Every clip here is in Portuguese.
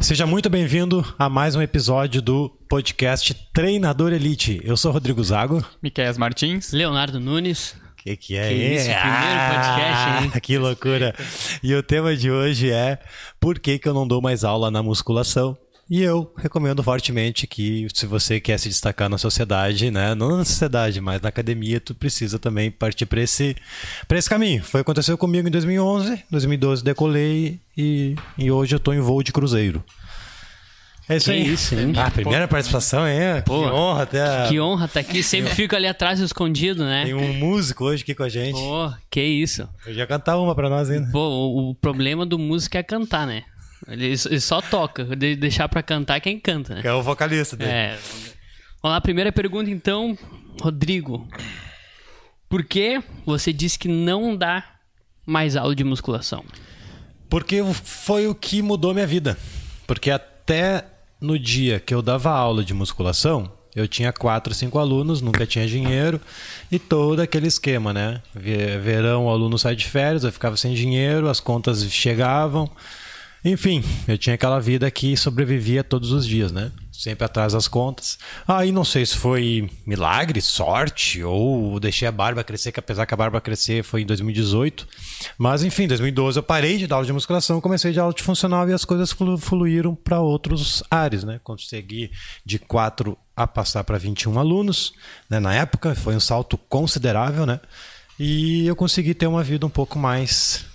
Seja muito bem-vindo a mais um episódio do podcast Treinador Elite. Eu sou Rodrigo Zago. Miquel Martins. Leonardo Nunes. Que que é que isso? Ah, primeiro podcast, hein? Que loucura. E o tema de hoje é por que, que eu não dou mais aula na musculação? E eu recomendo fortemente que, se você quer se destacar na sociedade, né, não na sociedade, mas na academia, tu precisa também partir para esse, pra esse caminho. Foi aconteceu comigo em 2011, 2012 decolei e, e hoje eu tô em voo de cruzeiro. É isso Que aí. isso, hein? Ah, primeira participação, hein? Pô, que honra até. Que honra estar aqui. Sempre fico ali atrás escondido, né? Tem um músico hoje aqui com a gente. Pô, que isso. Eu já cantar uma pra nós ainda. Pô, o, o problema do músico é cantar, né? Ele, ele só toca. De, deixar pra cantar quem canta, né? Que é o vocalista dele. É. Vamos lá, primeira pergunta então, Rodrigo. Por que você disse que não dá mais aula de musculação? Porque foi o que mudou minha vida. Porque até no dia que eu dava aula de musculação, eu tinha quatro, cinco alunos, nunca tinha dinheiro e todo aquele esquema, né? Ve- Verão o aluno sai de férias, eu ficava sem dinheiro, as contas chegavam. Enfim, eu tinha aquela vida que sobrevivia todos os dias, né? Sempre atrás das contas. Aí não sei se foi milagre, sorte, ou deixei a barba crescer, que apesar que a barba crescer foi em 2018. Mas enfim, em 2012 eu parei de dar aula de musculação, comecei de aula de funcional e as coisas flu- fluíram para outros ares, né? Consegui de 4 a passar para 21 alunos, né? Na época foi um salto considerável, né? E eu consegui ter uma vida um pouco mais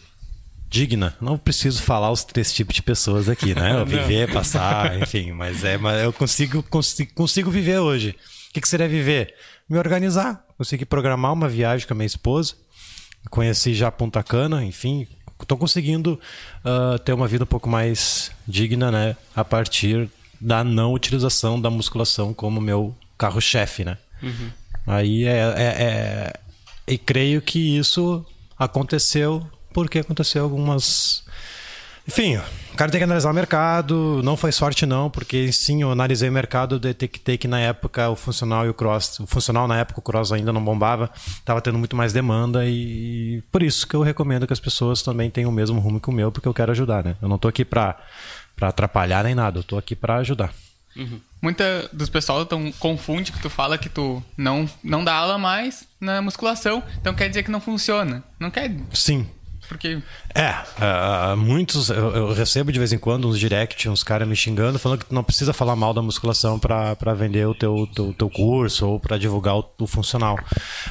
digna. Não preciso falar os três tipos de pessoas aqui, né? Eu viver, passar, enfim, mas é, mas eu consigo, consigo, consigo viver hoje. O que, que seria viver? Me organizar, conseguir programar uma viagem com a minha esposa, conheci já Punta Cana, enfim, estou conseguindo ah, ter uma vida um pouco mais digna, né? A partir da não utilização da musculação como meu carro-chefe, né? Aí é, é- é- E creio que isso aconteceu porque aconteceu algumas. Enfim, o cara tem que analisar o mercado. Não foi sorte, não, porque sim, eu analisei o mercado de ter que ter que na época o funcional e o cross. O funcional na época o cross ainda não bombava, estava tendo muito mais demanda e por isso que eu recomendo que as pessoas também tenham o mesmo rumo que o meu, porque eu quero ajudar, né? Eu não tô aqui pra, pra atrapalhar nem nada, eu tô aqui pra ajudar. Muita dos pessoal tão, confunde que tu fala que tu não, não dá aula mais na musculação, então quer dizer que não funciona. Não quer, Sim, porque É, ah, muitos eu, eu recebo de vez em quando uns direct, uns caras me xingando, falando que tu não precisa falar mal da musculação pra vender o teu, teu, teu curso ou pra divulgar o, o funcional.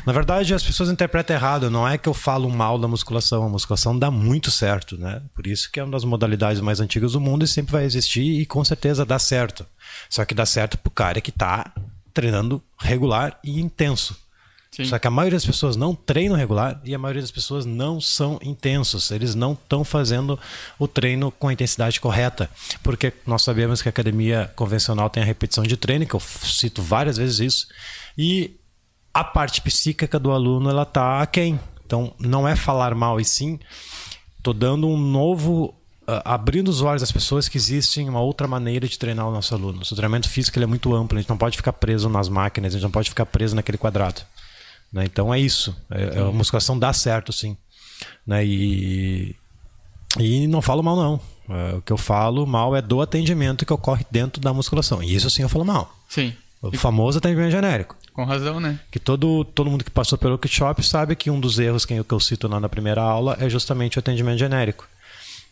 Na verdade, as pessoas interpretam errado. Não é que eu falo mal da musculação. A musculação dá muito certo, né? Por isso que é uma das modalidades mais antigas do mundo e sempre vai existir e com certeza dá certo. Só que dá certo pro cara que tá treinando regular e intenso. Sim. Só que a maioria das pessoas não treinam regular e a maioria das pessoas não são intensos. Eles não estão fazendo o treino com a intensidade correta. Porque nós sabemos que a academia convencional tem a repetição de treino, que eu cito várias vezes isso. E a parte psíquica do aluno ela está aquém. Então não é falar mal, e sim tô dando um novo ah, abrindo os olhos das pessoas que existe uma outra maneira de treinar o nosso aluno. O treinamento físico ele é muito amplo, a gente não pode ficar preso nas máquinas, a gente não pode ficar preso naquele quadrado. Né? Então é isso. É- é- a musculação dá certo, sim. Né? E, e não falo mal, não. É, o que eu falo mal é do atendimento que ocorre dentro da musculação. E isso sim eu falo mal. sim, O famoso atendimento genérico. com razão, né? Que todo, todo mundo que passou pelo workshop sabe que um dos erros que eu, que eu cito lá na primeira aula é justamente o atendimento genérico.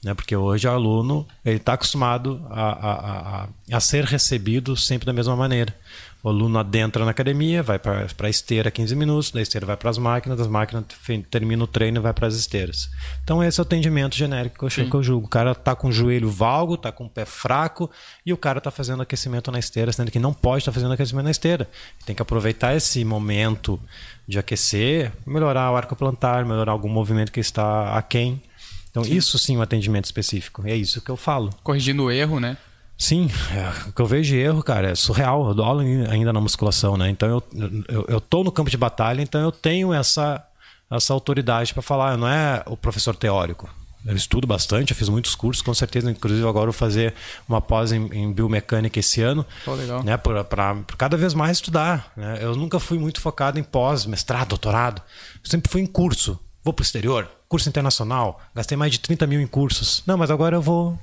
Né? Porque hoje o aluno ele está acostumado a, a, a, a ser recebido sempre da mesma maneira. O aluno adentra na academia, vai para a esteira 15 minutos, da esteira vai para as máquinas, das máquinas termina o treino e vai para as esteiras. Então esse é o atendimento genérico que eu, que eu julgo. O cara tá com o joelho valgo, tá com o pé fraco e o cara tá fazendo aquecimento na esteira, sendo que não pode estar fazendo aquecimento na esteira. Tem que aproveitar esse momento de aquecer, melhorar o arco plantar, melhorar algum movimento que está aquém. Então isso sim é um atendimento específico. É isso que eu falo. Corrigindo o erro, né? Sim, é, o que eu vejo de erro, cara, é surreal. Eu dou aula ainda na musculação, né? Então eu, eu, eu tô no campo de batalha, então eu tenho essa, essa autoridade para falar. Não é o professor teórico. Eu estudo bastante, eu fiz muitos cursos, com certeza. Inclusive, agora vou fazer uma pós em, em biomecânica esse ano. Pô, legal. Né, para cada vez mais estudar. Né? Eu nunca fui muito focado em pós, mestrado, doutorado. Eu sempre fui em curso. Vou para o exterior, curso internacional. Gastei mais de 30 mil em cursos. Não, mas agora eu vou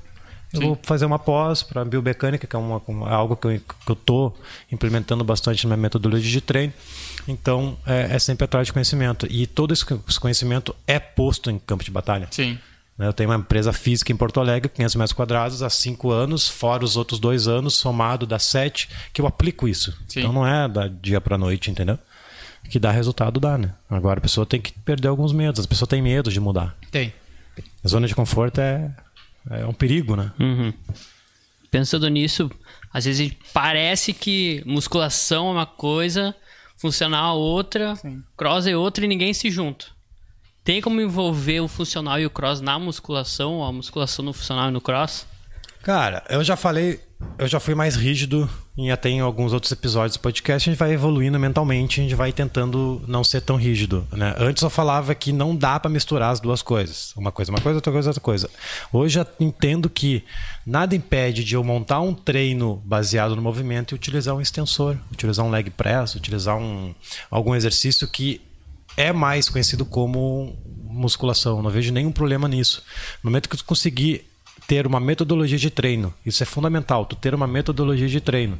eu Sim. vou fazer uma pós para biomecânica, que é uma, uma- algo que eu, tô implementando bastante na minha metodologia de treino. Então, é, é sempre atrás de conhecimento. E todo esse co- esse conhecimento é posto em campo de batalha. Sim. né? Eu tenho uma empresa física em Porto Alegre, 500 metros quadrados, há cinco anos, fora os outros dois anos, somado dá sete, que eu aplico isso. Sim. Então não é da dia para noite, entendeu? Que dá resultado, dá, né? Agora a pessoa tem que perder alguns medos. As pessoas têm medo de mudar. Tem. A zona de conforto é, é um perigo, né? Uhum. Pensando nisso, às vezes parece que musculação é uma coisa, funcional outra, cross é outra e ninguém se junta. Tem como envolver o funcional e o cross na musculação, ou a musculação no funcional e no cross? Cara, eu já falei, eu já fui mais rígido e até em alguns outros episódios do podcast a gente vai evoluindo mentalmente, a gente vai tentando não ser tão rígido, né? Antes eu falava que não dá pra misturar as duas coisas. Uma coisa, é uma coisa, outra coisa, outra coisa. Hoje eu entendo que nada impede de eu montar um treino baseado no movimento e utilizar um extensor, utilizar um leg press, utilizar um algum exercício que é mais conhecido como musculação. Não vejo nenhum problema nisso. No momento que tu conseguir ter uma metodologia de treino, isso é fundamental, tu ter uma metodologia de treino.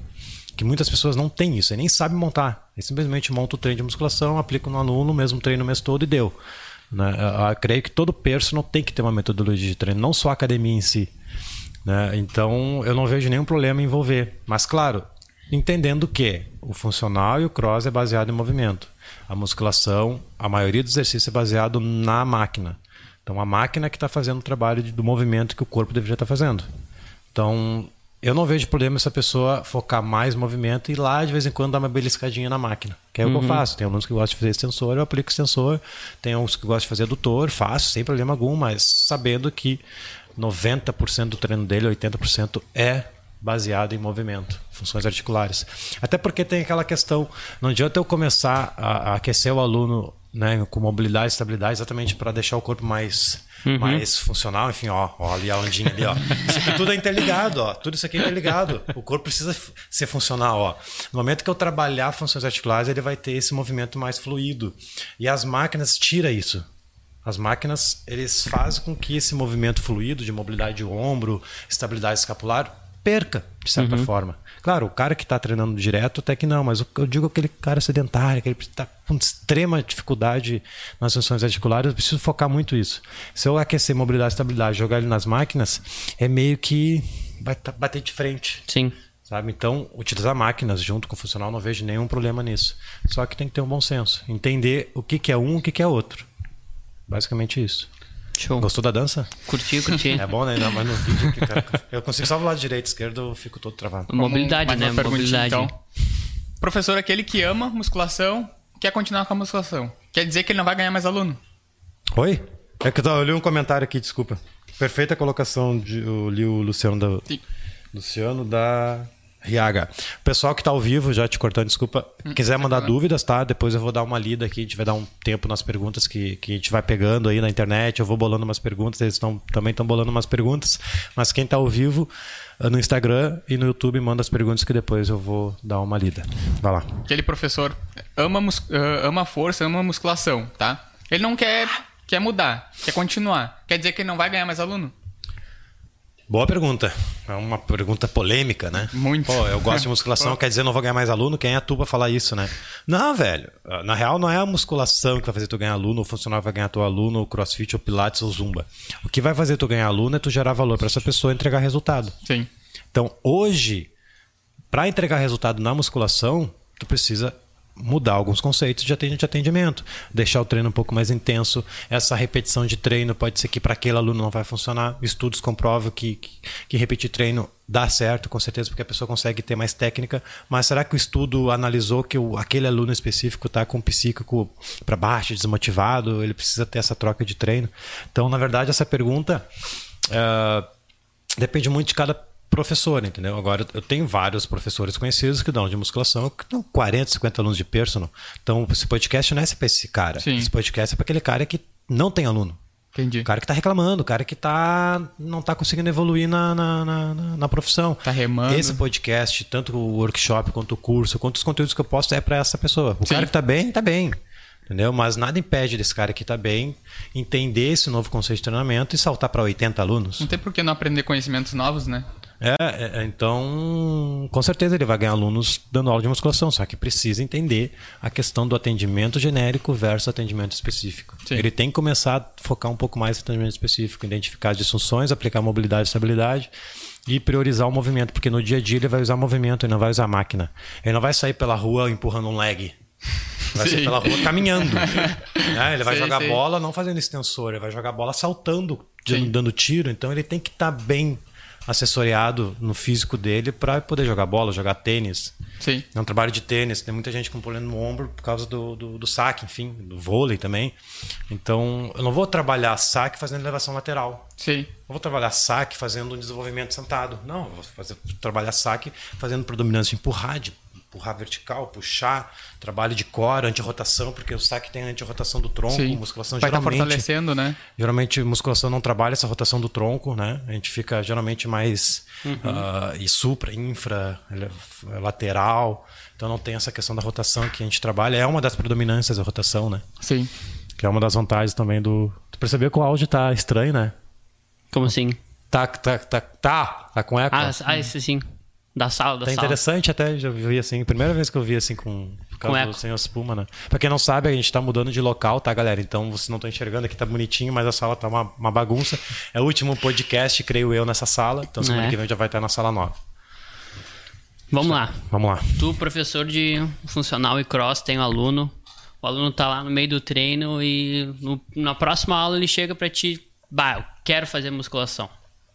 Que muitas pessoas não têm isso, nem sabem montar. Eles simplesmente montam o treino de musculação, aplicam no aluno, mesmo treino o mês todo e deu. Né? Eu creio que todo personal tem que ter uma metodologia de treino, não só a academia em si. né? Então eu não vejo nenhum problema em envolver. Mas claro, entendendo que o funcional e o cross é baseado em movimento. A musculação, a maioria dos exercícios é baseado na máquina. Então a máquina que está fazendo o trabalho de- do movimento que o corpo deveria estar fazendo. Então eu não vejo problema essa pessoa focar mais no movimento e lá de vez em quando dar uma beliscadinha na máquina. Que é o que eu faço. Tem alunos que gostam de fazer extensor, eu aplico extensor. Tem uns que gostam de fazer adutor, faço sem problema algum, mas sabendo que 90% do treino dele, 80% é baseado em movimento, funções articulares. Até porque tem aquela questão, não adianta eu começar a, a aquecer o aluno né, com mobilidade e estabilidade exatamente para deixar o corpo mais, mais funcional. Enfim, ó, ó, ali a ondinha ali, ó. Isso aqui tudo é interligado, ó. Tudo isso aqui é interligado. O corpo precisa ser funcional, ó. No momento que eu trabalhar funções articulares, ele vai ter esse movimento mais fluido. E as máquinas tira isso. As máquinas, eles fazem com que esse movimento fluido de mobilidade de ombro, estabilidade escapular, perca, de certa forma. Claro, o cara que está treinando direto até que não, mas o- eu digo aquele cara sedentário, que ele está com extrema dificuldade nas funções articulares, eu preciso focar muito isso. Se eu aquecer mobilidade e estabilidade, jogar ele nas máquinas, é meio que tá- bater de frente. Sim. Sabe? Então, utilizar máquinas junto com o funcional, não vejo nenhum problema nisso. Só que tem que ter um bom senso. Entender o que, que é um e o que, que é outro. Basicamente isso. Show. Gostou da dança? Curti, curti. É bom, né? Ainda mais no vídeo. Que, cara, eu consigo só o lado direito, esquerdo, eu fico todo travado. Mobilidade, né? Mobilidade. então. Professor, aquele que ama musculação, quer continuar com a musculação. Quer dizer que ele não vai ganhar mais aluno. Oi? É que eu eu li um comentário aqui, desculpa. Perfeita colocação de eu li o Luciano da Sim. Luciano da Riaga. Pessoal que tá ao vivo, já te cortando, desculpa. Quiser mandar dúvidas, tá? Depois eu vou dar uma lida aqui, a gente vai dar um tempo nas perguntas que, que a gente vai pegando aí na internet. Eu vou bolando umas perguntas, eles tão, também estão bolando umas perguntas. Mas quem tá ao vivo eh, no Instagram e no YouTube manda as perguntas que depois eu vou dar uma lida. Vai lá. Aquele professor ama, mus- ah, ama força, ama musculação, tá? Ele não quer, quer mudar, quer continuar. Quer dizer que ele não vai ganhar mais aluno? Boa pergunta. É uma pergunta polêmica, né? Muito. Pô, eu gosto de musculação, quer dizer, não vou ganhar mais aluno? Quem é tu pra falar isso, né? Não, velho. Na real, não é a musculação que vai fazer tu ganhar aluno, o funcional vai ganhar teu aluno, o crossfit, ou pilates, ou zumba. O que vai fazer tu ganhar aluno é tu gerar valor pra essa pessoa e entregar resultado. Sim. Então, hoje, para entregar resultado na musculação, tu precisa mudar alguns conceitos de atendi- de atendimento, deixar o treino um pouco mais intenso. Essa repetição de treino pode ser que para aquele aluno não vai funcionar. Estudos comprovam que, que, que repetir treino dá certo, com certeza, porque a pessoa consegue ter mais técnica. Mas será que o estudo analisou que o, aquele aluno específico está com o psíquico para baixo, desmotivado? Ele precisa ter essa troca de treino? Então, na verdade, essa pergunta. eh, depende muito de cada professor, entendeu? Agora, eu tenho vários professores conhecidos que dão de musculação, que dão 40, 50 alunos de personal. Então, esse podcast não é para esse cara. Sim. Esse podcast é para aquele cara que não tem aluno. Entendi. O cara que tá reclamando, o cara que tá, não tá conseguindo evoluir na, na, na, na- profissão. Tá remando. Esse podcast, tanto o workshop quanto o curso, quanto os conteúdos que eu posto, é para essa pessoa. O Sim. cara que tá bem, tá bem. Entendeu? Mas nada impede desse cara que está bem entender esse novo conceito de treinamento e saltar para 80 alunos. Não tem por que não aprender conhecimentos novos, né? É, é, então, com certeza ele vai ganhar alunos dando aula de musculação, só que precisa entender a questão do atendimento genérico versus atendimento específico. Sim. Ele tem que começar a focar um pouco mais no atendimento específico, identificar as disfunções, aplicar mobilidade e estabilidade e priorizar o movimento, porque no dia a dia ele vai usar movimento e não vai usar máquina. Ele não vai sair pela rua empurrando um leg. Vai sair pela rua caminhando. é, ele vai sim, jogar sim. bola não fazendo extensor, ele vai jogar bola saltando, dando tiro. Então ele tem que estar tá bem assessoriado no físico dele para poder jogar bola, jogar tênis. Sim. É um trabalho de tênis. Tem muita gente com problema no ombro por causa do, do, do, saque, enfim, do vôlei também. Então, eu não vou trabalhar saque fazendo elevação lateral. Sim. Não vou trabalhar saque fazendo um desenvolvimento sentado. Não, eu vou fazer, trabalhar saque fazendo predominância empurrar, de empurrar vertical, puxar, trabalho de core, antirrotação, porque o saque tem a antirrotação do tronco, Sim. musculação Vai tá geralmente. Tá fortalecendo, né? Geralmente musculação não trabalha essa rotação do tronco, né? A gente fica geralmente mais uhum. uh, e supra, infra, lateral. Então não tem essa questão da rotação que a gente trabalha. É uma das predominâncias da rotação, né? Sim. Que é uma das vantagens também do. Tu percebeu que o áudio tá estranho, né? Como assim? Tá, tá, tá, tá, tá com eco. Ah, ah esse sim. Da sala, da tá sala. interessante até, já vi assim, primeira vez que eu vi assim com, com sem espuma, né? Pra quem não sabe, a gente tá mudando de local, tá, galera? Então vocês não estão enxergando aqui, tá bonitinho, mas a sala tá uma, uma bagunça. É o último podcast, creio eu, nessa sala. Então semana é. que vem já vai estar na sala nova. Vamos lá. Vamos lá. Tu, professor de funcional e cross, tem um aluno. O aluno tá lá no meio do treino e no, na próxima aula ele chega para ti, bah, eu quero fazer musculação.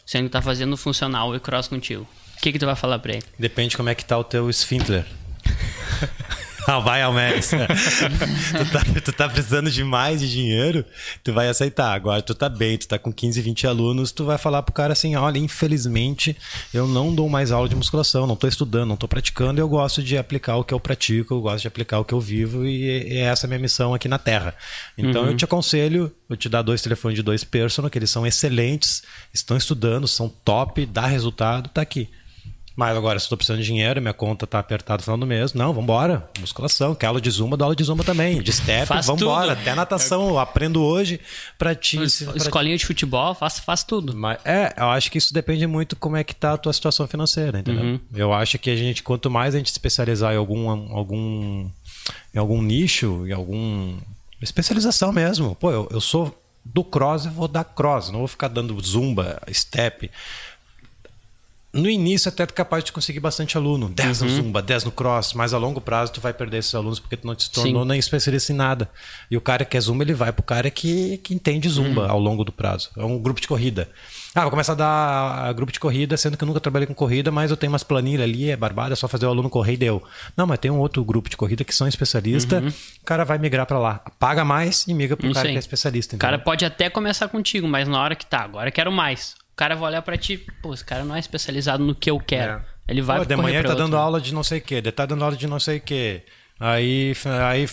Sendo que tá fazendo funcional e cross contigo que, que tu vai falar pra ele? Depende como é que tá o teu esfíncter. Ah, vai ao Max. tu, tá, tu tá precisando de mais de dinheiro, tu vai aceitar. Agora tu tá bem, tu tá com 15, 20 alunos, tu vai falar pro cara assim: olha, infelizmente eu não dou mais aula de musculação, não tô estudando, não tô praticando, eu gosto de aplicar o que eu pratico, eu gosto de aplicar o que eu vivo e, e é essa a minha missão aqui na Terra. Então uhum. eu te aconselho, eu te dar dois telefones de dois personal, que eles são excelentes, estão estudando, são top, dá resultado, tá aqui. Mas agora, se eu tô precisando de dinheiro, minha conta tá apertada no final do mês, não, vambora. Musculação, quer aula de zumba, dá aula de zumba também. De step, faz vambora. Tudo. Até natação, eu aprendo hoje pra ti. Escolinha de futebol, faz, faz tudo. Mas, é, eu acho que isso depende muito como é que tá a tua situação financeira, entendeu? Uhum. Eu acho que a gente, quanto mais a gente especializar em algum, algum, em algum nicho, em algum especialização mesmo. Pô, eu, eu sou do cross, eu vou dar cross, não vou ficar dando zumba, step no início até tu é capaz de conseguir bastante aluno. 10 uhum. no Zumba, 10 no Cross, mas a longo prazo tu vai perder esses alunos porque tu não te tornou Sim. nem especialista em nada. E o cara que é Zumba, ele vai pro cara que, que entende Zumba uhum. ao longo do prazo. É um grupo de corrida. Ah, vou começar a dar grupo de corrida, sendo que eu nunca trabalhei com corrida, mas eu tenho umas planilhas ali, é barbada, é só fazer o aluno correr e deu. Não, mas tem um outro grupo de corrida que são especialistas, uhum. o cara vai migrar para lá. Paga mais e migra pro Isso cara aí. que é especialista. O cara pode até começar contigo, mas na hora que tá, agora eu quero mais. O cara vai olhar pra ti, pô, esse cara não é especializado no que eu quero. É. Ele vai pô, de manhã ele tá dando aula de não sei o que, de tá dando aula de não sei o que. Aí, aí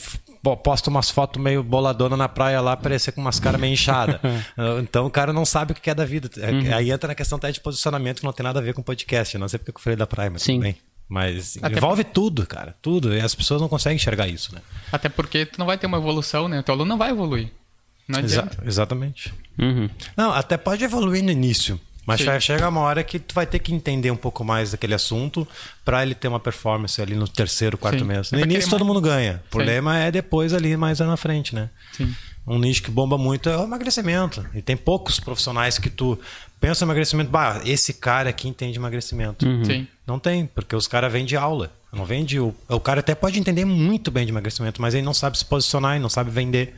posta umas fotos meio boladona na praia lá, parecer com umas caras meio inchadas. então o cara não sabe o que é da vida. É, uhum. Aí entra na questão até de posicionamento que não tem nada a ver com podcast. não sei porque eu falei da praia, mas Sim. tudo bem. Mas Até envolve por... tudo, cara. Tudo. E as pessoas não conseguem enxergar isso, né? Até porque tu não vai ter uma evolução, né? O teu aluno não vai evoluir. Não adianta. Exa exatamente. Uhum. Não, até pode evoluir no início. Mas Sim. chega uma hora que tu vai ter que entender um pouco mais daquele assunto para ele ter uma performance ali no terceiro, quarto Sim. mês. No início todo mundo ganha. O problema é depois ali mais lá na frente, né? Sim. Um nicho que bomba muito é o emagrecimento. E tem poucos profissionais que tu pensa em emagrecimento, bah, esse cara aqui entende emagrecimento. Uhum. Sim. Não tem, porque os caras vêm de aula. Não vende o, o cara até pode entender muito bem de emagrecimento, mas ele não sabe se posicionar e não sabe vender.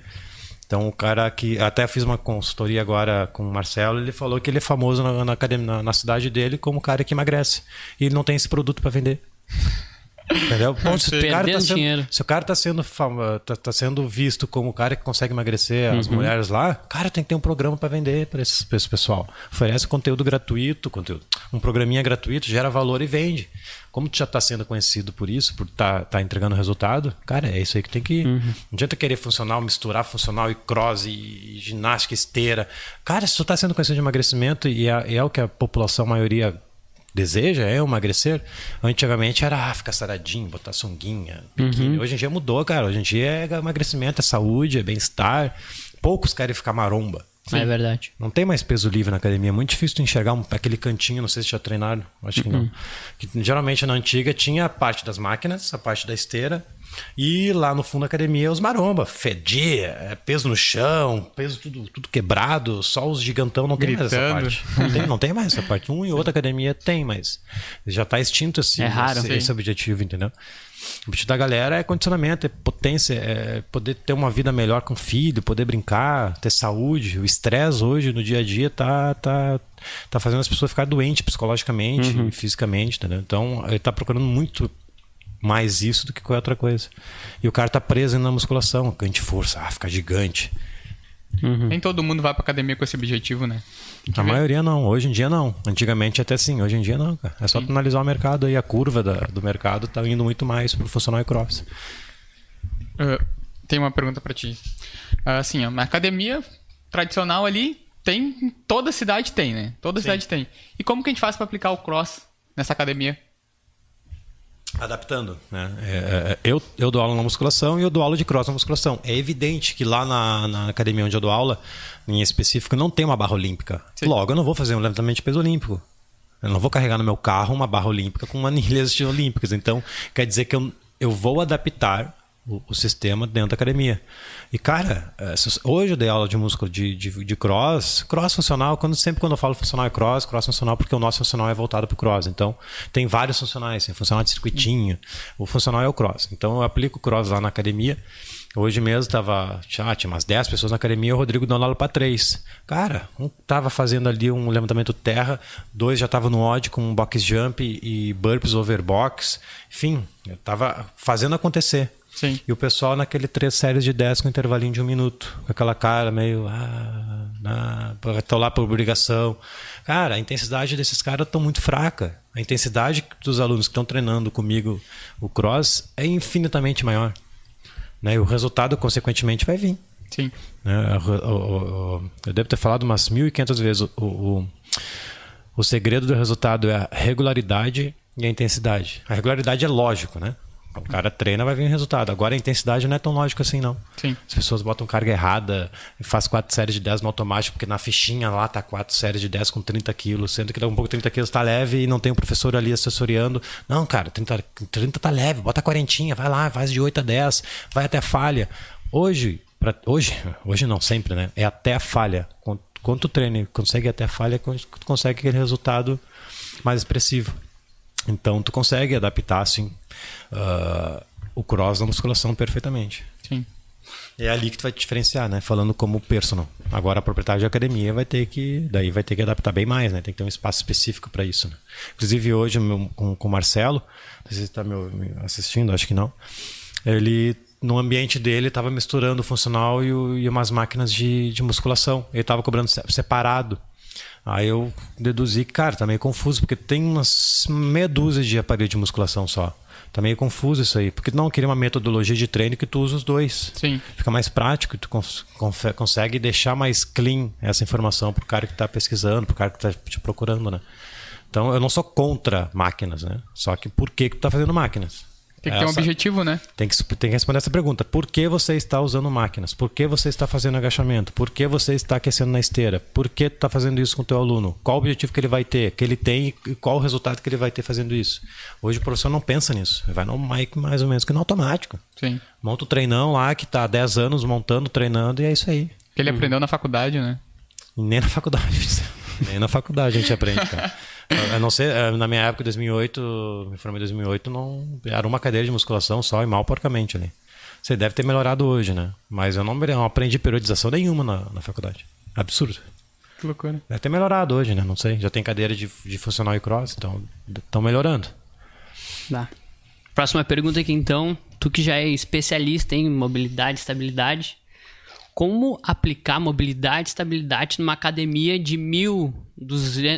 Então, o cara que. Até fiz uma consultoria agora com o Marcelo, ele falou que ele é famoso na, na, na, na cidade dele como o cara que emagrece. E ele não tem esse produto para vender. Entendeu? Bom, se, o cara tá sendo, se o cara tá sendo, tá, tá, sendo visto como o cara que consegue emagrecer as uhum. mulheres lá, cara tem que ter um programa para vender para esse, esse, pessoal. Oferece conteúdo gratuito, conteúdo, um programinha gratuito, gera valor e vende. Como tu já está sendo conhecido por isso, por tá, tá entregando resultado, cara, é isso aí que tem que ir. Uhum. Não adianta querer funcional, misturar funcional e cross e, ginástica, esteira. Cara, se tu está sendo conhecido de emagrecimento e é, é o que a população a maioria deseja é emagrecer, antigamente era ah, ficar saradinho, botar sunguinha, biquíni. Hoje em dia mudou, cara. Hoje em dia é emagrecimento, é saúde, é bem-estar. Poucos querem ficar maromba. É verdade. Não tem mais peso livre na academia. É muito difícil tu enxergar um- aquele cantinho, não sei se já treinaram, acho que não. Que, geralmente na antiga tinha a parte das máquinas, a parte da esteira. E lá no fundo da academia os maromba, fedia, é peso no chão, peso tudo, tudo quebrado, só os gigantão não tem mais essa Gritando. parte. Não tem, não tem mais essa parte. Um e outra academia tem, mas já tá extinto esse, É raro. esse, esse objetivo, entendeu? O objetivo da galera é condicionamento, é potência, é poder ter uma vida melhor com o filho, poder brincar, ter saúde. O estresse hoje no dia a dia tá, tá, tá fazendo as pessoas ficar doentes psicologicamente e fisicamente, entendeu? Então ele tá procurando muito mais isso do que qualquer outra coisa. E o cara tá preso na musculação, ganho de força, ah, ficar gigante. Nem todo mundo vai pra academia com esse objetivo, né? A maioria não, hoje em dia não. Antigamente até sim, hoje em dia não, cara. É só tu analisar o mercado aí, a curva da- do mercado tá indo muito mais pro funcional e cross. Ah, tem uma pergunta pra ti. Ah, assim, ó, na academia tradicional ali, tem. em Toda cidade tem, né? Toda cidade tem. E como que a gente faz pra aplicar o cross nessa academia? Adaptando, né? É, é, eu, eu dou aula na musculação e eu dou aula de cross na musculação. É evidente que lá na, na academia onde eu dou aula, em específico, não tem uma barra olímpica. Sim. Logo, eu não vou fazer um levantamento de peso olímpico. Eu não vou carregar no meu carro uma barra olímpica com manilhas olímpicas. Então, quer dizer que eu, eu vou adaptar o, o sistema dentro da academia. E, cara, é, hoje eu dei aula de músculo de, de, de cross, cross funcional, quando, sempre quando eu falo funcional é cross, cross funcional, porque o nosso funcional é voltado para o cross. Então, tem vários funcionais, tem funcional de circuitinho, o funcional é o cross. Então, eu aplico o cross lá na academia. Hoje mesmo tava, ah, umas 10 pessoas na academia, o Rodrigo dando aula para três. Cara, um tava fazendo ali um levantamento terra, dois já tava no odd com box jump e burpees overbox. Enfim, eu tava fazendo acontecer. Sim. E o pessoal naquele três séries de 10 com intervalinho de um minuto. Com aquela cara meio. Ah, ah, tô lá por obrigação. Cara, a intensidade desses caras estão muito fraca. A intensidade dos alunos que estão treinando comigo o cross é infinitamente maior. Né? E o resultado, consequentemente, vai vir. Sim. né? Eu devo ter falado umas 1.500 vezes. O, o, o segredo do resultado é a regularidade e a intensidade. A regularidade é lógico, né? O cara treina, vai vir o resultado. Agora a intensidade não é tão lógica assim, não. Sim. As pessoas botam carga errada, faz quatro séries de 10 no automático, porque na fichinha lá tá quatro séries de 10 com 30 quilos, sendo que dá um pouco 30 quilos tá leve e não tem um professor ali assessoreando. Não, cara, 30, 30 tá leve, bota 40, vai lá, faz de 8 a 10, vai até falha. Hoje, pra, hoje, hoje não, sempre, né? É até a falha. Quando, quando tu treina consegue até a falha, tu consegue aquele resultado mais expressivo. Então tu consegue adaptar assim ah, o cross na musculação perfeitamente. Sim. É ali que tu vai te diferenciar, né? Falando como personal. Agora a proprietária de academia vai ter que, daí vai ter que adaptar bem mais, né? Tem que ter um espaço específico para isso. Né? Inclusive hoje meu- com, com o Marcelo, não sei se você está me, assistindo, acho que não. Ele no ambiente dele estava misturando o funcional e, o- e umas máquinas de, de musculação. Ele estava cobrando se- separado. Aí eu deduzi que, cara, tá meio confuso, porque tem umas meia dúzia de aparelhos de musculação só. Tá meio confuso isso aí. Porque tu não queria uma metodologia de treino que tu usa os dois. Sim. Fica mais prático, tu cons- consegue deixar mais clean essa informação pro cara que tá pesquisando, pro cara que tá te procurando, né? Então eu não sou contra máquinas, né? Só que por que, que tu tá fazendo máquinas? Tem que ter um Essa- objetivo, né? tem que, tem que responder essa pergunta. Por que você está usando máquinas? Por que você está fazendo agachamento? Por que você está aquecendo na esteira? Por que tu está fazendo isso com o teu aluno? Qual o objetivo que ele vai ter? Que ele tem e qual o resultado que ele vai ter fazendo isso? Hoje o professor não pensa nisso. Ele vai no mic mais ou menos que no automático. Sim. Monta o treinão lá que tá há 10 anos montando, treinando e é isso aí. Que ele aprendeu na faculdade, né? Nem na faculdade. nem na faculdade a gente aprende, cara. A não ser, eh, na minha época, 2008, me formei em 2008, não, era uma cadeira de musculação só e mal porcamente ali. Você deve ter melhorado hoje, né? Mas eu não, não aprendi periodização nenhuma na, na faculdade. Absurdo. Que loucura. Deve ter melhorado hoje, né? Não sei. Já tem cadeira de, de funcional e cross, então estão melhorando. Dá. Próxima pergunta aqui então. Tu que já é especialista em mobilidade e estabilidade, como aplicar mobilidade e estabilidade numa academia de mil,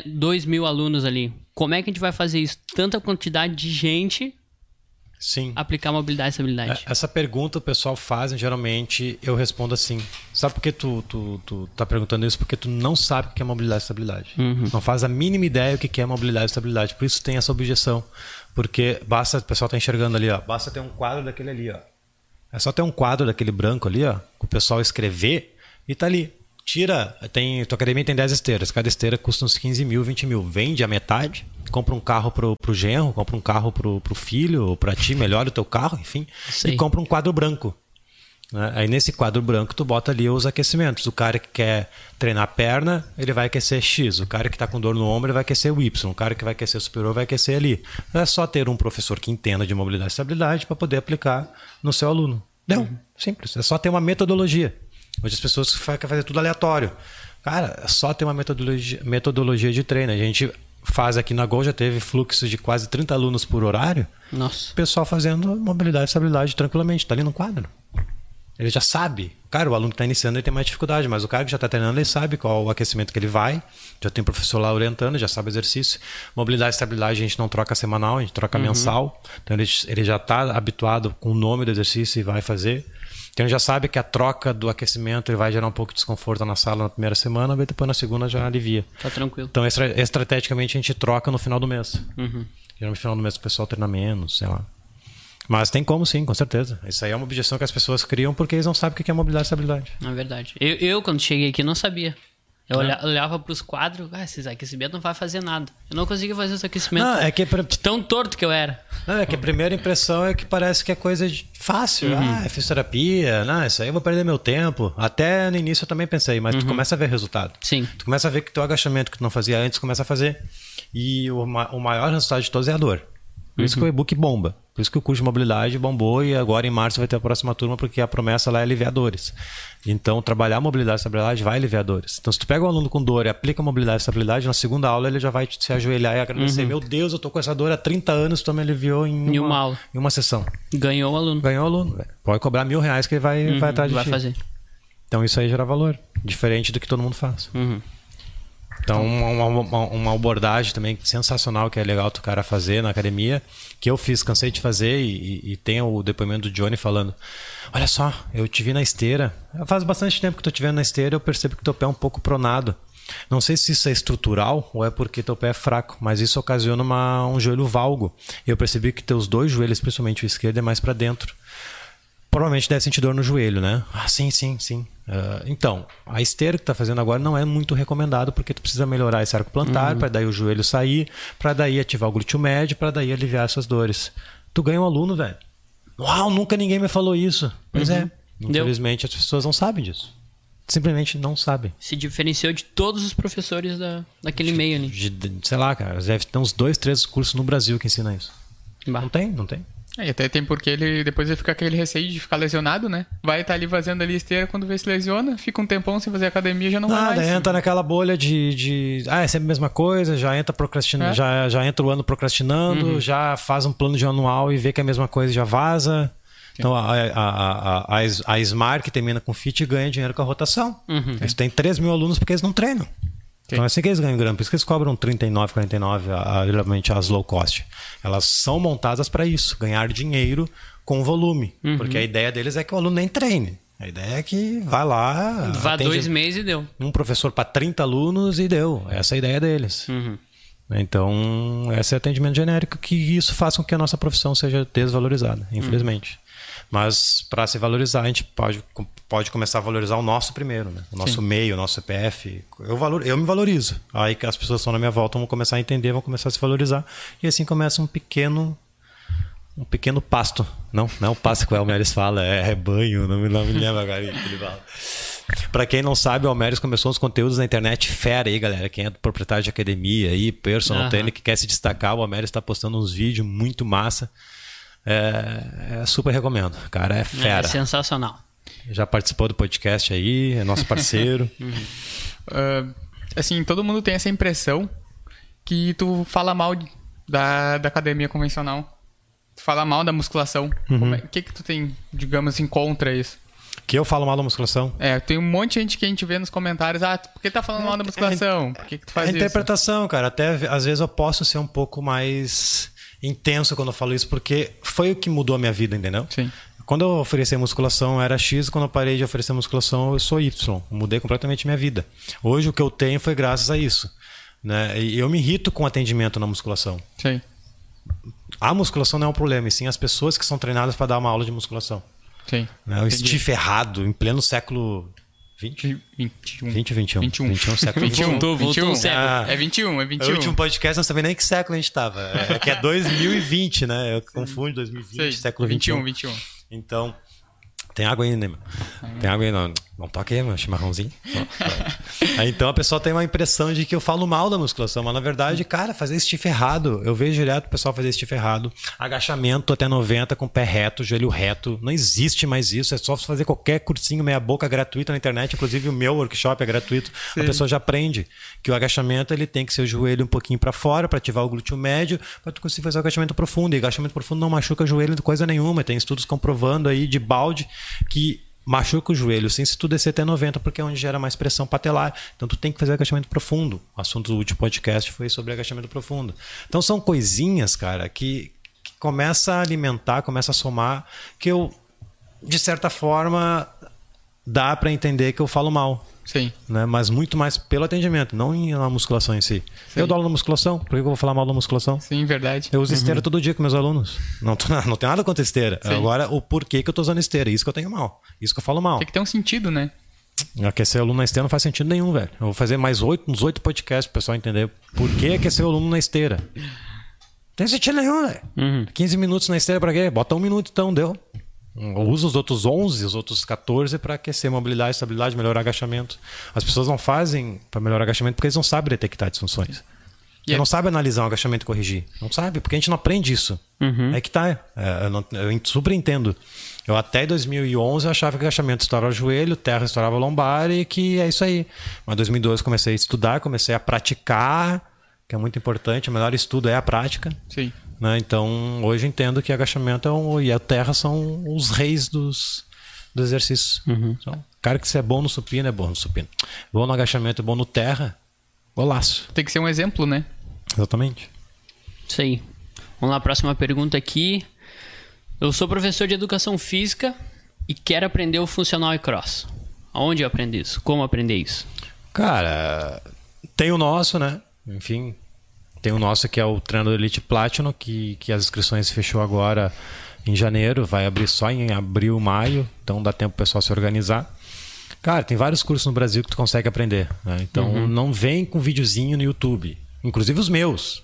dois mil alunos ali? Como é que a gente vai fazer isso? Tanta quantidade de gente Sim. aplicar mobilidade e estabilidade? É, Essa pergunta o pessoal faz, e geralmente eu respondo assim. Sabe por que tu, tu, tu tá perguntando isso? Porque tu não sabe o que é mobilidade e estabilidade. Não faz a mínima ideia o que é mobilidade e estabilidade. Por isso tem essa objeção. Porque basta, o pessoal tá enxergando ali, ó. Basta ter um quadro daquele ali, ó. É só ter um quadro daquele branco ali, ó. O pessoal escrever e tá ali. Tira, tem, tua academia tem 10 esteiras. Cada esteira custa uns 15 mil, 20 mil. Vende a metade, compra um carro pro, pro genro, compra um carro pro, pro filho, ou pra ti, melhora o teu carro, enfim. Sei. E compra um quadro branco. Né? Aí nesse quadro branco tu bota ali os aquecimentos. O cara que quer treinar a perna, ele vai aquecer X. O cara que está com dor no ombro, ele vai aquecer o Y. O cara que vai aquecer o superior vai aquecer ali. É só ter um professor que entenda de mobilidade e estabilidade para poder aplicar no seu aluno. Não, simples. É só ter uma metodologia. Hoje as pessoas querem fazer tudo aleatório. Cara, é só ter uma metodologia, metodologia de treino. A gente faz aqui na Gol, já teve fluxo de quase 30 alunos por horário. Nossa. O pessoal fazendo mobilidade e estabilidade tranquilamente, tá ali no quadro. Ele já sabe. Cara, o aluno que está iniciando ele tem mais dificuldade, mas o cara que já está treinando, ele sabe qual o aquecimento que ele vai. Já tem o professor lá orientando, já sabe o exercício. Mobilidade e estabilidade a gente não troca semanal, a gente troca mensal. Então ele, ele já está habituado com o nome do exercício e vai fazer. Então ele já sabe que a troca do aquecimento ele vai gerar um pouco de desconforto na sala na primeira semana, mas depois na segunda já alivia. Tá tranquilo. Então, estra- estrategicamente, a gente troca no final do mês. Geralmente, no final do mês, o pessoal treina menos, sei lá. Mas tem como sim, com certeza. Isso aí é uma objeção que as pessoas criam porque eles não sabem o que é mobilidade e estabilidade. É verdade. Eu, eu, quando cheguei aqui, não sabia. Eu olha- olhava pros quadros, ah, esses aquecimentos não vai fazer nada. Eu não conseguia fazer esse aquecimento. Não, é que, tão torto que eu era. não, é que a primeira impressão é que parece que é coisa de- fácil. Ah, é fisioterapia, não, isso aí eu vou perder meu tempo. Até no início eu também pensei, mas tu começa a ver resultado. Sim. Tu começa a ver que teu agachamento que tu não fazia antes, começa a fazer. E o, ma- o maior resultado de todos é a dor. Por isso que o e-book bomba. Por isso que o curso de mobilidade bombou e agora em março vai ter a próxima turma porque a promessa lá é aliviar dores. Então, trabalhar mobilidade e estabilidade vai aliviar dores. Então, se tu pega um aluno com dor e aplica mobilidade e estabilidade, na segunda aula ele já vai se ajoelhar e agradecer. Meu Deus, eu tô com essa dor há 30 anos, tu me aliviou em, Em uma aula. Em uma sessão. Ganhou o aluno. Ganhou o aluno. Pode cobrar mil reais que ele vai, vai atrás de Uhum, vai ti. fazer. Então, isso aí gera valor. Diferente do que todo mundo faz. Uhum. Então, uma, uma- uma abordagem também sensacional que é legal do cara fazer na academia, que eu fiz, cansei de fazer, e, e- e tem o depoimento do Johnny falando: Olha só, eu te vi na esteira. Faz bastante tempo que eu tô te vendo na esteira, eu percebo que teu pé é um pouco pronado. Não sei se isso é estrutural ou é porque teu pé é fraco, mas isso ocasiona uma- um joelho valgo. Eu percebi que teus dois joelhos, principalmente o esquerdo, é mais para dentro. Provavelmente deve sentir dor no joelho, né? Ah, sim, sim, sim. Ah, então, a esteira que tá fazendo agora não é muito recomendado porque tu precisa melhorar esse arco plantar para daí o joelho sair, para daí ativar o glúteo médio, para daí aliviar essas dores. Tu ganha um aluno, velho. Uau, nunca ninguém me falou isso. Pois é. Infelizmente as pessoas não sabem disso. Simplesmente não sabem. Se diferenciou de todos os professores da, daquele meio ali. De- de- sei lá, cara, deve ter uns dois, três cursos no Brasil que ensinam isso. Bah. Não tem, não tem. É, e até tem porque ele depois ele fica aquele receio de ficar lesionado, né? Vai estar ali fazendo ali esteira quando vê se lesiona, fica um tempão sem fazer academia já não vai Nada, mais. entra naquela bolha de, de. Ah, é sempre a mesma coisa, já entra procrastinando, É. já, já entra o ano procrastinando, já faz um plano de anual e vê que é a mesma coisa e já vaza. Então a, a, a, a, a Smart que termina com Fit ganha dinheiro com a rotação. Eles têm 3 mil alunos porque eles não treinam. Então é assim que eles ganham grana. Por isso que eles cobram 39, 49, a- a- geralmente as low cost. Elas são montadas para isso, ganhar dinheiro com volume. Porque a ideia deles é que o aluno nem treine. A ideia é que vai lá. Vá dois meses e deu. um professor para 30 alunos e deu. Essa é a ideia deles. Uhum. Então, esse é atendimento genérico que isso faz com que a nossa profissão seja desvalorizada, infelizmente. Mas para se valorizar, a gente pode, pode começar a valorizar o nosso primeiro, né? o nosso meio, o nosso CPF. Eu, valor, eu me valorizo. Aí que as pessoas que estão na minha volta vão começar a entender, vão começar a se valorizar. E assim começa um pequeno um pequeno pasto. Não, não é o pasto que o Elmeres fala, é rebanho, não me, não me lembro agora o que ele fala. Pra quem não sabe, o Almeres começou uns conteúdos na internet fera aí, galera. Quem é proprietário de academia aí, personal Aham. trainer, que quer se destacar, o Almeres está postando uns vídeos muito massa. É, é super recomendo. Cara, é É fera. sensacional. Já participou do podcast aí, é nosso parceiro. Ah, assim, todo mundo tem essa impressão que tu fala mal da, da academia convencional. Tu fala mal da musculação. Uhum. É- O que que tu tem, digamos assim, contra isso? que eu falo mal da musculação. É, tem um monte de gente que a gente vê nos comentários, ah, por que tá falando mal da musculação? Por que que tu É faz isso? interpretação, cara. Até às vezes eu posso ser um pouco mais intenso quando eu falo isso, porque foi o que mudou a minha vida, entendeu? Sim. Quando eu oferecia musculação era X, quando eu parei de oferecer musculação eu sou Y. Mudei completamente minha vida. Hoje o que eu tenho foi graças a isso. Né? E eu me irrito com atendimento na musculação. Sim. A musculação não é um problema, e sim as pessoas que são treinadas para dar uma aula de musculação. Sim. Né? O stiff errado, em pleno século 20? 21. 20 ou 21? 21. 21 século 21. Voltou, voltou 21. um século. Ah. É 21, é O 21. último podcast não sabia nem que século a gente estava. É que é 2020, né? Eu confundo 2020, Sei, século 21. 21, 21. Então, tem água aí, né? meu? Tem água aí, não. Não toque aí, meu chimarrãozinho. então a pessoa tem uma impressão de que eu falo mal da musculação, mas na verdade, cara, fazer stiff errado. Eu vejo direto o pessoal fazer stiff errado. Agachamento até 90 com pé reto, joelho reto. Não existe mais isso. É só fazer qualquer cursinho meia-boca gratuito na internet. Inclusive o meu workshop é gratuito. A pessoa já aprende que o agachamento ele tem que ser o joelho um pouquinho para fora para ativar o glúteo médio para tu conseguir fazer o agachamento profundo. E agachamento profundo não machuca o joelho de coisa nenhuma. Tem estudos comprovando aí de balde que machuca o joelho sim se tu descer até 90, porque é onde gera mais pressão patelar. Então tu tem que fazer agachamento profundo. O assunto do último podcast foi sobre agachamento profundo. Então são coisinhas, cara, que, que começa a alimentar, começa a somar, que eu, de certa forma, dá para entender que eu falo mal. Sim. Né? Mas muito mais pelo atendimento, não na musculação em si. Eu dou aula na musculação, por que eu vou falar mal da musculação? Sim, verdade. Eu uso esteira todo dia com meus alunos. Não, tô- não tem nada contra esteira. Sim. Agora, o porquê que eu tô usando esteira. Isso que eu tenho mal. Isso que eu falo mal. Tem que ter um sentido, né? Aquecer aluno na esteira não faz sentido nenhum, velho. Eu vou fazer mais oito, uns oito podcasts pro pessoal entender por que aquecer o aluno na esteira. Não tem sentido nenhum, velho. Uhum. 15 minutos na esteira pra quê? Bota um minuto então, deu. Uso os outros 11, os outros 14 para aquecer mobilidade, estabilidade, melhorar agachamento. As pessoas não fazem para melhorar agachamento porque eles não sabem detectar disfunções. E é- não sabem analisar um agachamento e corrigir. Não sabe, porque a gente não aprende isso. É que tá. É, eu, não- eu super entendo. Eu até 2011 eu achava que agachamento estourava o joelho, terra estourava a lombar e que é isso aí. Mas em 2012 comecei a estudar, comecei a praticar, que é muito importante. O melhor estudo é a prática. Sim. Né? Então hoje eu entendo que agachamento é um, e a terra são os reis dos, dos exercícios. Então, cara que se é bom no supino é bom no supino. Bom no agachamento é bom no terra, golaço. Tem que ser um exemplo, né? Exatamente. Isso aí. Vamos lá, próxima pergunta aqui. Eu sou professor de educação física e quero aprender o funcional e cross. Aonde eu aprendo isso? Como aprender isso? Cara, tem o nosso, né? Enfim, tem o nosso que é o treino do Elite Platinum, que, que as inscrições fechou agora em janeiro, vai abrir só em abril, maio, então dá tempo o pessoal se organizar. Cara, tem vários cursos no Brasil que tu consegue aprender. né? Então não vem com videozinho no YouTube. Inclusive os meus.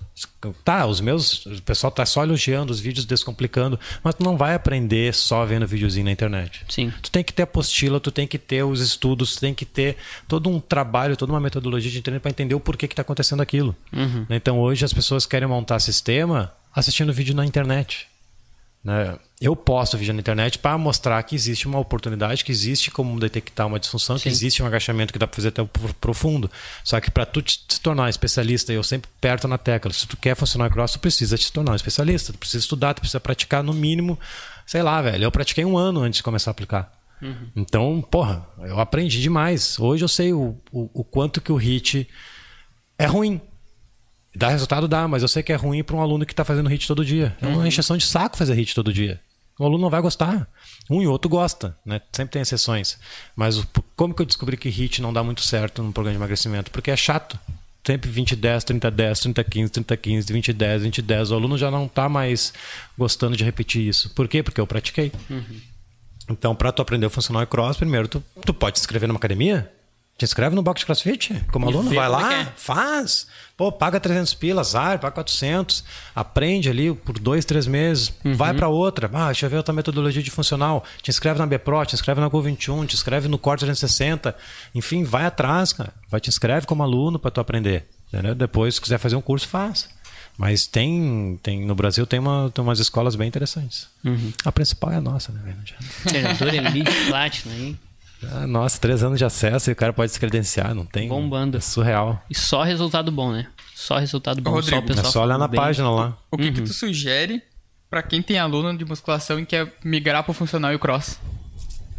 Tá, os meus, o pessoal tá só elogiando os vídeos descomplicando, mas tu não vai aprender só vendo videozinho na internet. Sim. Tu tem que ter apostila, tu tem que ter os estudos, tu tem que ter todo um trabalho, toda uma metodologia de treino para entender o porquê que está acontecendo aquilo. Então hoje as pessoas querem montar sistema assistindo vídeo na internet. Né? Eu posto vídeo na internet para mostrar que existe uma oportunidade, que existe como detectar uma disfunção, que Sim. existe um agachamento que dá para fazer até o pro- profundo. Só que para tu te tornar especialista, eu sempre perto na tecla, se tu quer funcionar cross, tu precisa te tornar um especialista, tu precisa estudar, tu precisa praticar no mínimo, sei lá, velho. Eu pratiquei um ano antes de começar a aplicar. Então, porra, eu aprendi demais. Hoje eu sei o, o, o quanto que o HIT é ruim. Dá resultado, dá, mas eu sei que é ruim para um aluno que está fazendo HIT todo dia. É uma encheção de saco fazer HIT todo dia. O aluno não vai gostar. Um e outro gosta, né? Sempre tem exceções. Mas o- como que eu descobri que HIT não dá muito certo no programa de emagrecimento? Porque é chato. Sempre 20, 10, 30, 10, 30, 15, 30, 15, 20, 10, 20, 10. O aluno já não está mais gostando de repetir isso. Por quê? Porque eu pratiquei. Então, para tu aprender o funcional e cross, primeiro tu, tu pode se inscrever numa academia. Te inscreve no box de crossfit como aluno, vai como é lá, é. faz. Pô, paga 300 pilas, azar, paga 400. Aprende ali por dois, três meses. Uhum. Vai para outra. Ah, deixa eu ver outra metodologia de funcional. Te inscreve na BPRO, te inscreve na Go21, te inscreve no Core 360. Enfim, vai atrás, cara. Vai te inscreve como aluno para tu aprender. Entendeu? Depois, se quiser fazer um curso, faz. Mas tem, tem no Brasil tem, uma, tem umas escolas bem interessantes. Uhum. A principal é a nossa, né? Treinador Elite Platinum aí. Ah, nossa, três anos de acesso e o cara pode se credenciar, não tem. Bombando. É surreal. E só resultado bom, né? Só resultado bom. Rodrigo, só o É pessoal só olhar na falando bem. página lá. O que, que tu sugere pra quem tem aluno de musculação e quer migrar pro funcional e o cross?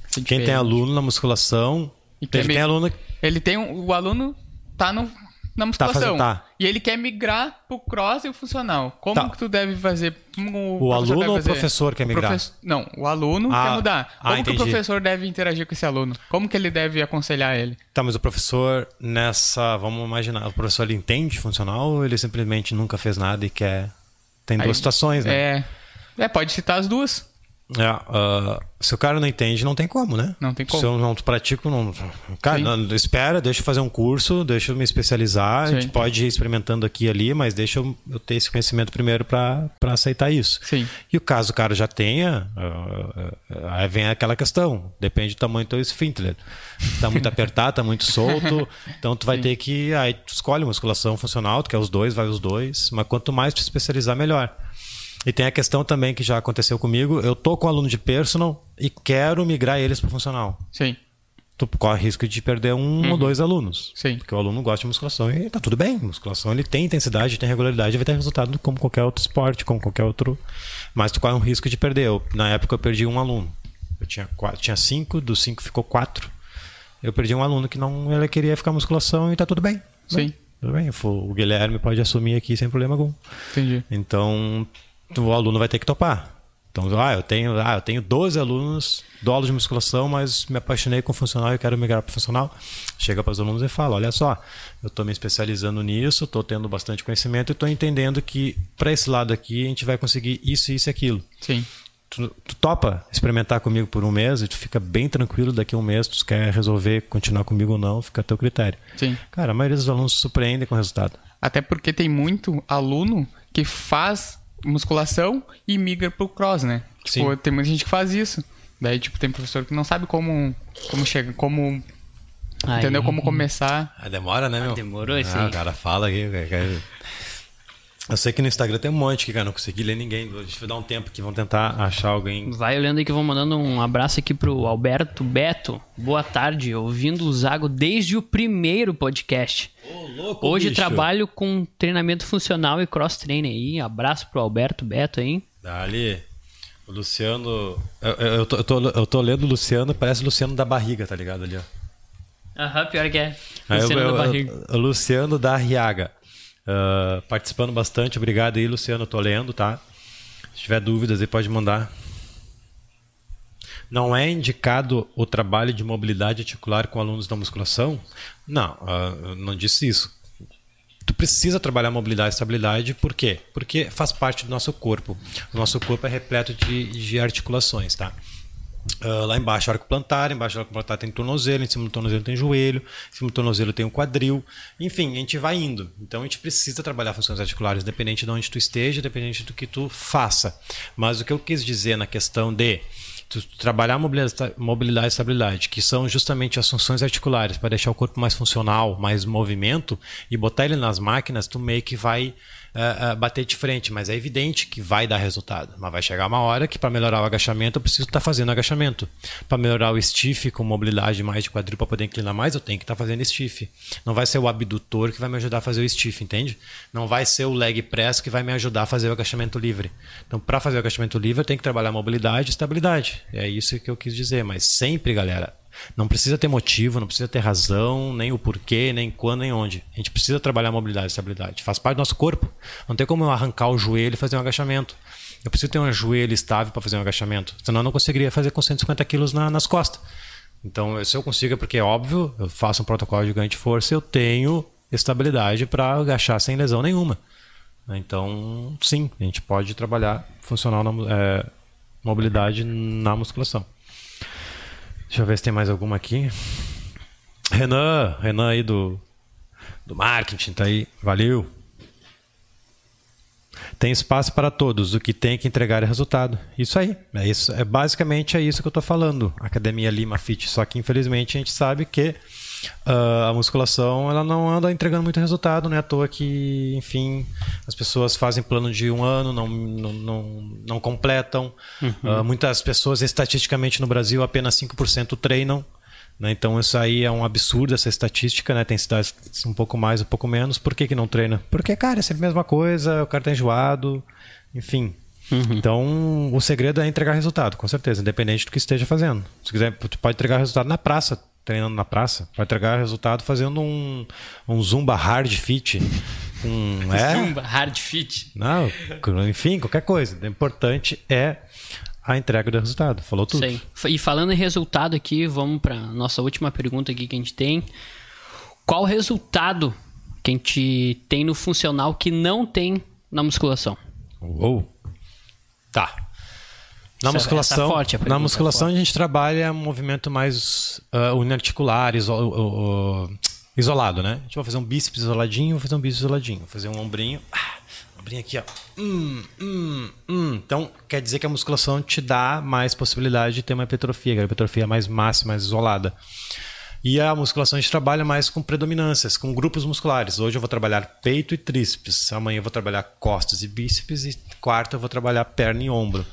Ser Quem tem aluno na musculação, E ele mi- tem aluno. Ele tem um, o aluno tá no na musculação. fazendo- tá. E ele quer migrar pro cross e o funcional. Como Tá. que tu deve fazer? O professor aluno ou o professor quer O migrar? profe- Não, o aluno Ah, quer mudar. ah, Como que o professor deve interagir com esse aluno? Como que ele deve aconselhar ele? Tá, mas o professor nessa. Vamos imaginar, o professor ele entende funcional ou ele simplesmente nunca fez nada e quer. Tem duas Aí- situações, né? É, é, pode citar as duas. É, ah, se o cara não entende, não tem como, né? Não tem como. Se eu não pratico, não. Cara, Sim. não, espera, deixa eu fazer um curso, deixa eu me especializar. A Sim. gente pode ir experimentando aqui e ali, mas deixa eu, eu ter esse conhecimento primeiro para aceitar isso. Sim. E o caso o cara já tenha, ah, aí vem aquela questão. Depende do tamanho do teu esfíncter. Tá muito apertado, tá muito solto. Então tu vai ter que. Aí tu escolhe musculação funcional, tu quer os dois, vai os dois. Mas quanto mais tu se especializar, melhor. E tem a questão também que já aconteceu comigo. Eu tô com um aluno de personal e quero migrar eles para funcional. Sim, Tu corre risco de perder um ou dois alunos. Sim. Porque o aluno gosta de musculação e tá tudo bem. Musculação ele tem intensidade, tem regularidade, vai ter resultado como qualquer outro esporte, como qualquer outro. Mas tu corre um risco de perder. Eu, na época eu perdi um aluno. Eu tinha, quatro, tinha cinco, dos cinco ficou quatro. Eu perdi um aluno que não ele queria ficar musculação e tá tudo bem. sim, Tudo bem. O Guilherme pode assumir aqui sem problema algum. entendi. Então, o aluno vai ter que topar. Então, ah, eu tenho, ah, eu tenho 12 alunos, dou aula de musculação, mas me apaixonei com funcional e quero migrar para funcional. Chega para os alunos e fala: olha só, eu estou me especializando nisso, estou tendo bastante conhecimento e estou entendendo que para esse lado aqui a gente vai conseguir isso, isso e aquilo. Sim, Tu, tu topa experimentar comigo por um mês e tu fica bem tranquilo daqui a um mês, tu quer resolver continuar comigo ou não, fica a teu critério. sim. Cara, a maioria dos alunos se surpreende com o resultado. Até porque tem muito aluno que faz musculação e migra pro cross, né? Tipo, Sim. tem muita gente que faz isso. Daí, tipo, tem professor que não sabe como como chega, como Aí- entendeu como começar. Ah, demora, né, meu? demorou esse ah. O cara fala aqui. cara. Eu sei que no Instagram tem um monte que, cara, não consegui ler ninguém. A gente vai dar um tempo que vão tentar achar alguém. Vai olhando aí que eu vou mandando um abraço aqui pro Alberto Beto. Boa tarde, ouvindo o Zago desde o primeiro podcast. louco, Hoje bicho. trabalho com treinamento funcional e cross-training aí. Abraço pro Alberto Beto aí. Dali. O Luciano. Eu, eu, eu tô, eu, tô, eu tô lendo o Luciano, parece o Luciano da barriga, tá ligado ali, ó. Aham, pior que é. Aí eu- Luciano eu- da barriga. eu- Luciano da Arriaga. Ah, participando bastante. Obrigado aí, Luciano. Eu tô lendo, tá? Se tiver dúvidas aí, pode mandar. Não é indicado o trabalho de mobilidade articular com alunos da musculação? Não, eu não disse isso. Tu precisa trabalhar mobilidade e estabilidade, por quê? Porque faz parte do nosso corpo. O nosso corpo é repleto de, de articulações, tá? Ah, lá embaixo arco plantar, embaixo do arco plantar tem tornozelo, em cima do tornozelo tem joelho, em cima do tornozelo tem o quadril. Enfim, a gente vai indo. Então a gente precisa trabalhar funções articulares, dependente de onde tu esteja, dependente do que tu faça. Mas o que eu quis dizer na questão de trabalhar mobilidade, mobilidade e estabilidade, que são justamente as funções articulares, para deixar o corpo mais funcional, mais movimento, e botar ele nas máquinas, tu meio que vai bater de frente, mas é evidente que vai dar resultado. Mas vai chegar uma hora que para melhorar o agachamento eu preciso estar fazendo agachamento. Para melhorar o stiff com mobilidade mais de quadril para poder inclinar mais, eu tenho que estar fazendo stiff. Não vai ser o abdutor que vai me ajudar a fazer o stiff, entende? Não vai ser o leg press que vai me ajudar a fazer o agachamento livre. Então, para fazer o agachamento livre, eu tenho que trabalhar mobilidade e estabilidade. É isso que eu quis dizer. Mas sempre, galera, não precisa ter motivo, não precisa ter razão, nem o porquê, nem quando, nem onde. A gente precisa trabalhar mobilidade e estabilidade. Faz parte do nosso corpo. Não tem como eu arrancar o joelho e fazer um agachamento. Eu preciso ter um joelho estável para fazer um agachamento. Senão eu não conseguiria fazer com 150 quilos na- nas costas. Então, se eu consigo, é porque é óbvio, eu faço um protocolo de ganho de força, eu tenho estabilidade para agachar sem lesão nenhuma. Então, sim, a gente pode trabalhar funcional na, é, mobilidade na musculação. Deixa eu ver se tem mais alguma aqui. Renan, Renan aí do, do marketing, tá aí. Valeu. Tem espaço para todos, o que tem que entregar é resultado. Isso aí. É isso, é basicamente é isso que eu estou falando. Academia Lima Fit, só que infelizmente a gente sabe que ah, a musculação ela não anda entregando muito resultado, né? À toa que, enfim, as pessoas fazem plano de um ano, não, não, não, não completam. Ah, muitas pessoas, estatisticamente no Brasil, apenas 5% treinam. Né? Então isso aí é um absurdo essa estatística, né? Tem cidades um pouco mais, um pouco menos. Por que, que não treina? Porque, cara, é sempre a mesma coisa, o cara tá enjoado, enfim. Então o segredo é entregar resultado, com certeza, independente do que esteja fazendo. Se quiser, tu pode entregar resultado na praça, treinando na praça. Vai entregar resultado fazendo um, um Zumba Hard Fit. Um, é? Zumba, hard fit. Não, enfim, qualquer coisa. O importante é a entrega do resultado. Falou tudo. Sei. E falando em resultado aqui, vamos para nossa última pergunta aqui que a gente tem. Qual o resultado que a gente tem no funcional que não tem na musculação? Uou. Tá. Na Essa- musculação, é forte, a pergunta na musculação é a gente trabalha um movimento mais uh, uniarticular, iso- o- o- isolado, né? A gente vai fazer um bíceps isoladinho, vou fazer um bíceps isoladinho, vou fazer um ombrinho, ah, ombrinho aqui, ó. Hum, hum, hum. Então, quer dizer que a musculação te dá mais possibilidade de ter uma hipertrofia, que é a hipertrofia mais máxima, mais isolada. E a musculação a gente trabalha mais com predominâncias, com grupos musculares. Hoje eu vou trabalhar peito e tríceps, amanhã eu vou trabalhar costas e bíceps e quarta eu vou trabalhar perna e ombro.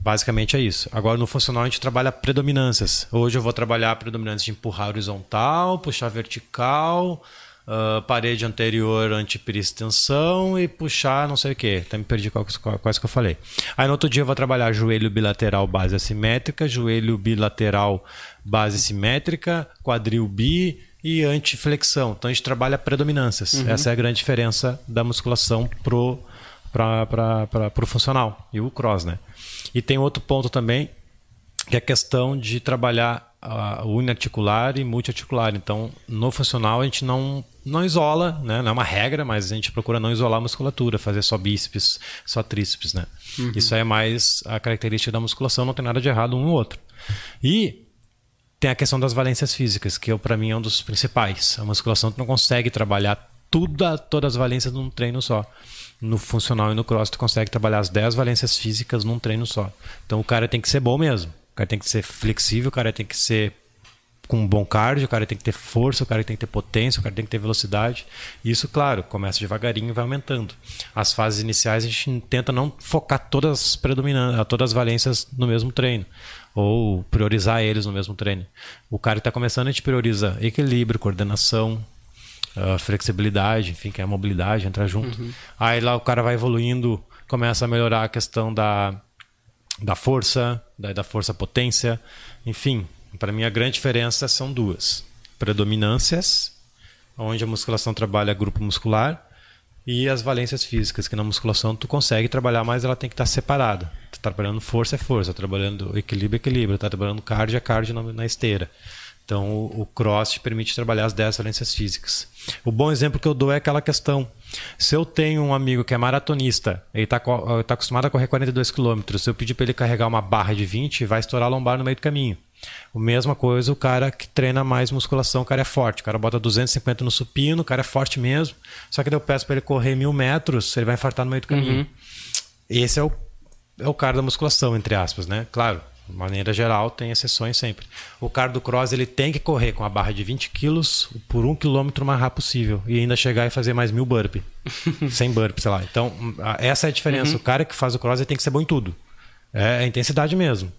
Basicamente é isso. Agora no funcional a gente trabalha predominâncias. Hoje eu vou trabalhar a predominância de empurrar horizontal, puxar vertical, ah, parede anterior anteperistensão e puxar não sei o que. Até me perdi qual- qual- quais que eu falei. Aí no outro dia eu vou trabalhar joelho bilateral base assimétrica, joelho bilateral base simétrica, quadril bi e antiflexão. Então a gente trabalha predominâncias. Essa é a grande diferença da musculação pro para o funcional e o cross, né? E tem outro ponto também, que é a questão de trabalhar o uniarticular e multiarticular. Então, no funcional a gente não não isola, né? Não é uma regra, mas a gente procura não isolar a musculatura, fazer só bíceps, só tríceps, né? Isso aí é mais a característica da musculação, não tem nada de errado um no outro. E tem a questão das valências físicas, que para mim é um dos principais. A musculação não consegue trabalhar tudo, todas as valências num treino só. No funcional e no cross tu consegue trabalhar as 10 valências físicas num treino só. Então o cara tem que ser bom mesmo. O cara tem que ser flexível, o cara tem que ser com um bom cardio, o cara tem que ter força, o cara tem que ter potência, o cara tem que ter velocidade. Isso, claro, começa devagarinho e vai aumentando. As fases iniciais a gente tenta não focar todas as predominantes, todas as valências no mesmo treino ou priorizar eles no mesmo treino. O cara está começando a gente prioriza equilíbrio, coordenação, flexibilidade, enfim, que é a mobilidade, entrar junto. Aí lá o cara vai evoluindo, começa a melhorar a questão da, da força, da, da força potência, enfim. Para mim a grande diferença são duas: predominâncias, onde a musculação trabalha grupo muscular, e as valências físicas, que na musculação tu consegue trabalhar, mas ela tem que estar separada. Tu tá trabalhando força é força, tá trabalhando equilíbrio é equilíbrio, tá trabalhando cardio é cardio na, na esteira. Então o, o cross te permite trabalhar as 10 valências físicas. O bom exemplo que eu dou é aquela questão. Se eu tenho um amigo que é maratonista, ele está tá acostumado a correr 42 km, se eu pedir para ele carregar uma barra de 20, vai estourar a lombar no meio do caminho. A mesma coisa o cara que treina mais musculação, o cara é forte. O cara bota 250 no supino, o cara é forte mesmo. Só que daí eu peço para ele correr mil metros, ele vai infartar no meio do caminho. Esse é o, é o cara da musculação, entre aspas, né? Claro, de maneira geral, tem exceções sempre. O cara do cross ele tem que correr com a barra de 20 quilos por um quilômetro mais rápido possível e ainda chegar e fazer mais mil burpee. sem burpee, sei lá. Então, essa é a diferença. O cara que faz o cross ele tem que ser bom em tudo. É a intensidade mesmo.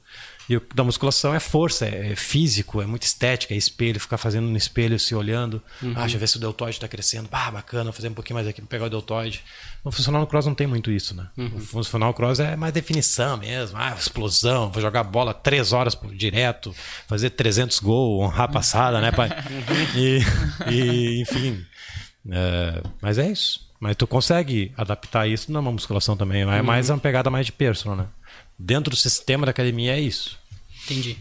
E o da musculação é força, é físico, é muito estética, é espelho, ficar fazendo no espelho, se olhando. Ah, deixa eu ver se o deltoide está crescendo. Ah, bacana, vou fazer um pouquinho mais aqui para pegar o deltoide. No funcional no cross não tem muito isso, né? O funcional cross é mais definição mesmo. Ah, explosão, vou jogar bola três horas direto, fazer 300 gols, honrar a passada, né, pai? E, e, enfim. é, mas é isso. Mas tu consegue adaptar isso numa musculação também. É mais uma pegada mais de personal, né? Dentro do sistema da academia é isso. Entendi.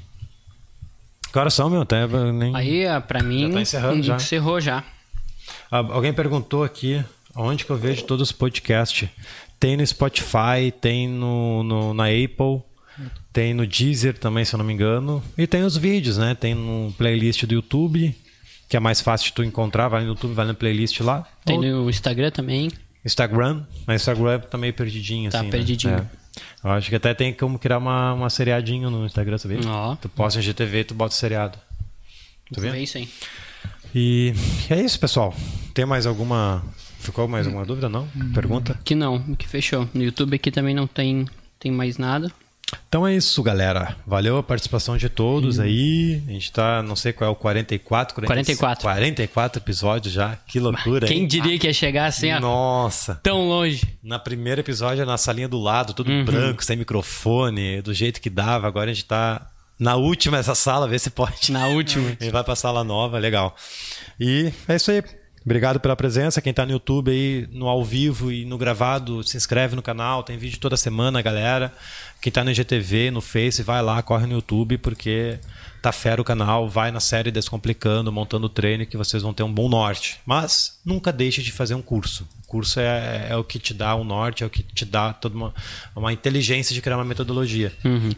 Que horas são, meu? Até nem... Aí, ah, pra mim, tá encerrando já. encerrou já. Ah, Alguém perguntou aqui onde que eu vejo todos os podcasts. Tem no Spotify, tem no, no- na Apple, tem no Deezer também, se eu não me engano. E tem os vídeos, né? Tem no playlist do YouTube, que é mais fácil de tu encontrar. Vai no YouTube, vai na playlist lá. Tem Ou no Instagram também. Instagram, mas Instagram tá meio perdidinho, Tá assim. né? perdidinho. É. Eu acho que até tem como criar uma, uma seriadinho no Instagram, sabia? Ó. Tu posta em GTV e tu bota seriado. Tá vendo? É isso aí. E é isso, pessoal. Tem mais alguma. Ficou mais alguma dúvida? Não? Pergunta? Que não, que fechou. No YouTube aqui também não tem, tem mais nada. Então é isso, galera. Valeu a participação de todos aí. A gente tá, não sei qual é o 44, 44. 44 episódios já. Que loucura, Quem hein? diria que ia chegar assim, ó, Nossa. tão longe? Na primeiro episódio, na salinha do lado, tudo branco, sem microfone, do jeito que dava. Agora a gente tá na última essa sala, vê se pode. Na última. Ele vai pra sala nova, legal. E é isso aí. Obrigado pela presença. Quem tá no YouTube aí, no ao vivo e no gravado, se inscreve no canal. Tem vídeo toda semana, galera. Quem tá no IGTV, no Face, vai lá, corre no YouTube, porque tá fera o canal. Vai na série Descomplicando, montando treino, que vocês vão ter um bom norte. Mas nunca deixe de fazer um curso. O curso é, é o que te dá um norte, é o que te dá toda uma, uma inteligência de criar uma metodologia.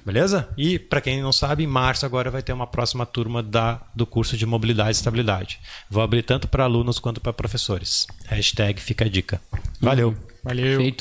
Beleza? E para quem não sabe, em março agora vai ter uma próxima turma da, do curso de mobilidade e estabilidade. Vou abrir tanto para alunos quanto para professores. Hashtag fica a dica. Valeu. Valeu. Feito.